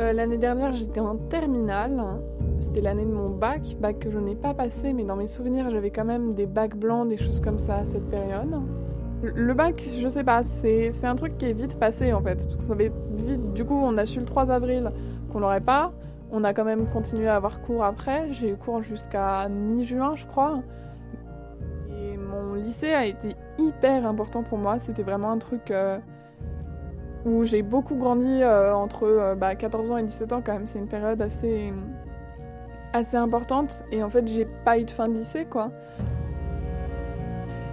Euh, l'année dernière, j'étais en terminale. C'était l'année de mon bac, bac que je n'ai pas passé, mais dans mes souvenirs, j'avais quand même des bacs blancs, des choses comme ça à cette période. Le bac, je sais pas, c'est un truc qui est vite passé en fait. Parce que ça vite, du coup, on a su le 3 avril qu'on l'aurait pas. On a quand même continué à avoir cours après. J'ai eu cours jusqu'à mi-juin, je crois. Et mon lycée a été hyper important pour moi. C'était vraiment un truc. Euh, où j'ai beaucoup grandi euh, entre 14 euh, bah, ans et 17 ans quand même. C'est une période assez, assez importante. Et en fait, j'ai pas eu de fin de lycée, quoi.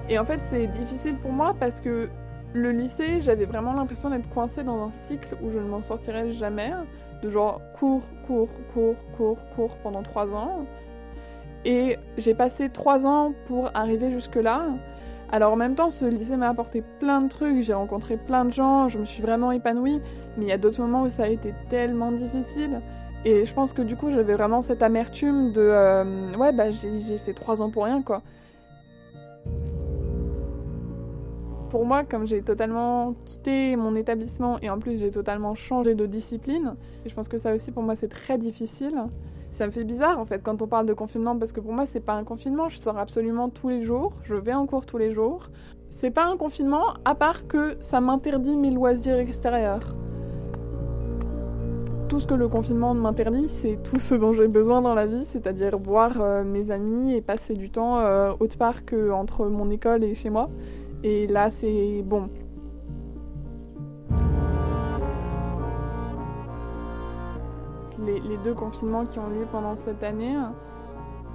Et en fait, c'est difficile pour moi parce que le lycée, j'avais vraiment l'impression d'être coincée dans un cycle où je ne m'en sortirais jamais. De genre cours, cours, cours, cours, cours pendant trois ans. Et j'ai passé trois ans pour arriver jusque-là. Alors en même temps, ce lycée m'a apporté plein de trucs, j'ai rencontré plein de gens, je me suis vraiment épanouie, mais il y a d'autres moments où ça a été tellement difficile. Et je pense que du coup, j'avais vraiment cette amertume de euh, ouais, bah j'ai fait trois ans pour rien quoi. Pour moi, comme j'ai totalement quitté mon établissement et en plus j'ai totalement changé de discipline, je pense que ça aussi pour moi c'est très difficile. Ça me fait bizarre en fait quand on parle de confinement parce que pour moi c'est pas un confinement, je sors absolument tous les jours, je vais en cours tous les jours. C'est pas un confinement à part que ça m'interdit mes loisirs extérieurs. Tout ce que le confinement m'interdit, c'est tout ce dont j'ai besoin dans la vie, c'est-à-dire voir euh, mes amis et passer du temps euh, autre part qu'entre mon école et chez moi. Et là, c'est bon, les, deux confinements qui ont lieu pendant cette année,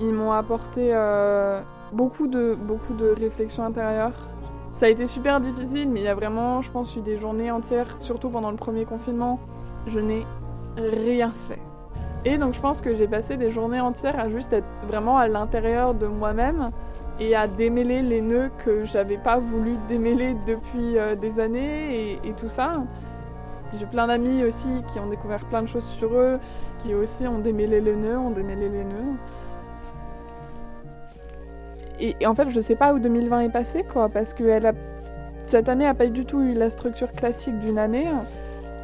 ils m'ont apporté euh, beaucoup, de, beaucoup de réflexions intérieures. Ça a été super difficile, mais il y a vraiment, je pense, eu des journées entières, surtout pendant le premier confinement, je n'ai rien fait. Et donc je pense que j'ai passé des journées entières à juste être vraiment à l'intérieur de moi-même et à démêler les nœuds que j'avais pas voulu démêler depuis euh, des années et, tout ça. J'ai plein d'amis aussi qui ont découvert plein de choses sur eux, qui aussi ont démêlé les nœuds, ont démêlé les nœuds. Et, en fait, je sais pas où 2020 est passé, quoi, parce que cette année a pas du tout eu la structure classique d'une année.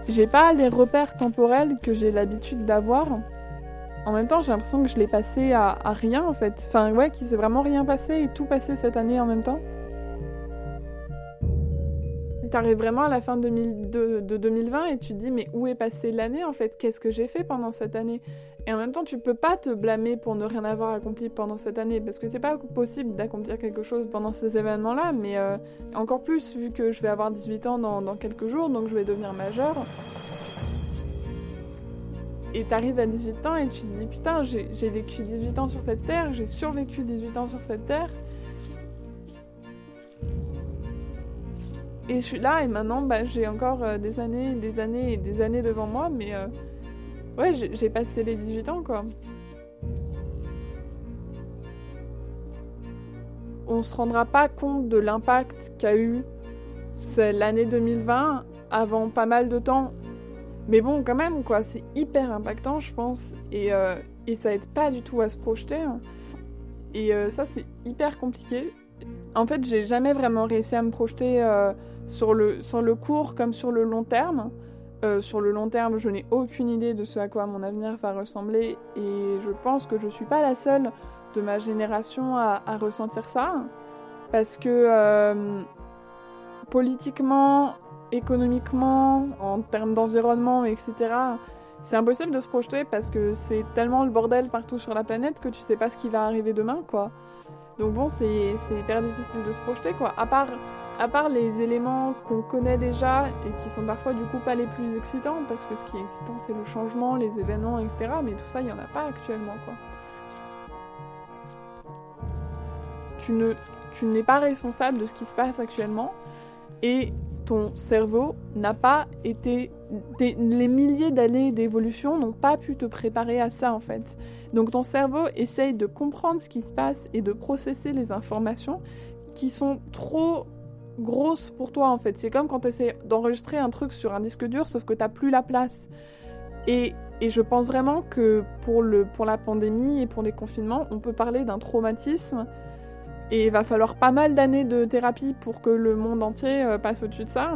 J'ai pas les repères temporels que j'ai l'habitude d'avoir. En même temps, j'ai l'impression que je l'ai passé à, rien, en fait. Enfin, ouais, qu'il s'est vraiment rien passé et tout passé cette année en même temps. T'arrives vraiment à la fin de, de, 2020 et tu te dis mais où est passée l'année en fait? Qu'est-ce que j'ai fait pendant cette année? Et en même temps tu peux pas te blâmer pour ne rien avoir accompli pendant cette année parce que c'est pas possible d'accomplir quelque chose pendant ces événements-là, mais euh, encore plus vu que je vais avoir 18 ans dans, dans quelques jours donc je vais devenir majeur. Et t'arrives à 18 ans et tu te dis putain j'ai vécu 18 ans sur cette terre, j'ai survécu 18 ans sur cette terre Et je suis là et maintenant bah, j'ai encore euh, des années, des années et des années devant moi, mais euh, ouais, j'ai passé les 18 ans quoi. On se rendra pas compte de l'impact qu'a eu l'année 2020 avant pas mal de temps. Mais bon, quand même, quoi, c'est hyper impactant, je pense, et, euh, et ça aide pas du tout à se projeter. Et ça, c'est hyper compliqué. En fait, j'ai jamais vraiment réussi à me projeter sur le, sur le court comme sur le long terme. Euh, sur le long terme, je n'ai aucune idée de ce à quoi mon avenir va ressembler et je pense que je suis pas la seule de ma génération à, ressentir ça parce que euh, politiquement, économiquement, en termes d'environnement, etc., c'est impossible de se projeter parce que c'est tellement le bordel partout sur la planète que tu sais pas ce qui va arriver demain, quoi. Donc bon, c'est hyper difficile de se projeter, quoi. À part à part les éléments qu'on connaît déjà et qui sont parfois du coup pas les plus excitants, parce que ce qui est excitant c'est le changement, les événements, etc. Mais tout ça, il n'y en a pas actuellement, quoi. Tu ne, tu n'es pas responsable de ce qui se passe actuellement et ton cerveau n'a pas été. les milliers d'années d'évolution n'ont pas pu te préparer à ça en fait. Donc ton cerveau essaye de comprendre ce qui se passe et de processer les informations qui sont trop grosse pour toi en fait. C'est comme quand tu essaies d'enregistrer un truc sur un disque dur sauf que tu plus la place. Et, et, je pense vraiment que pour, le, pour la pandémie et pour les confinements, on peut parler d'un traumatisme. Et il va falloir pas mal d'années de thérapie pour que le monde entier euh, passe au-dessus de ça.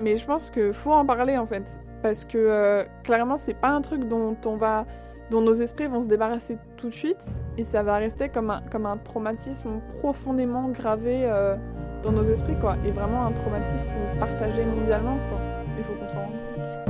Mais je pense qu'il faut en parler en fait. parce que euh, clairement c'est pas un truc dont on va dont nos esprits vont se débarrasser tout de suite et ça va rester comme un, comme un traumatisme profondément gravé euh, dans nos esprits quoi et vraiment un traumatisme partagé mondialement quoi il faut qu'on s'en rende compte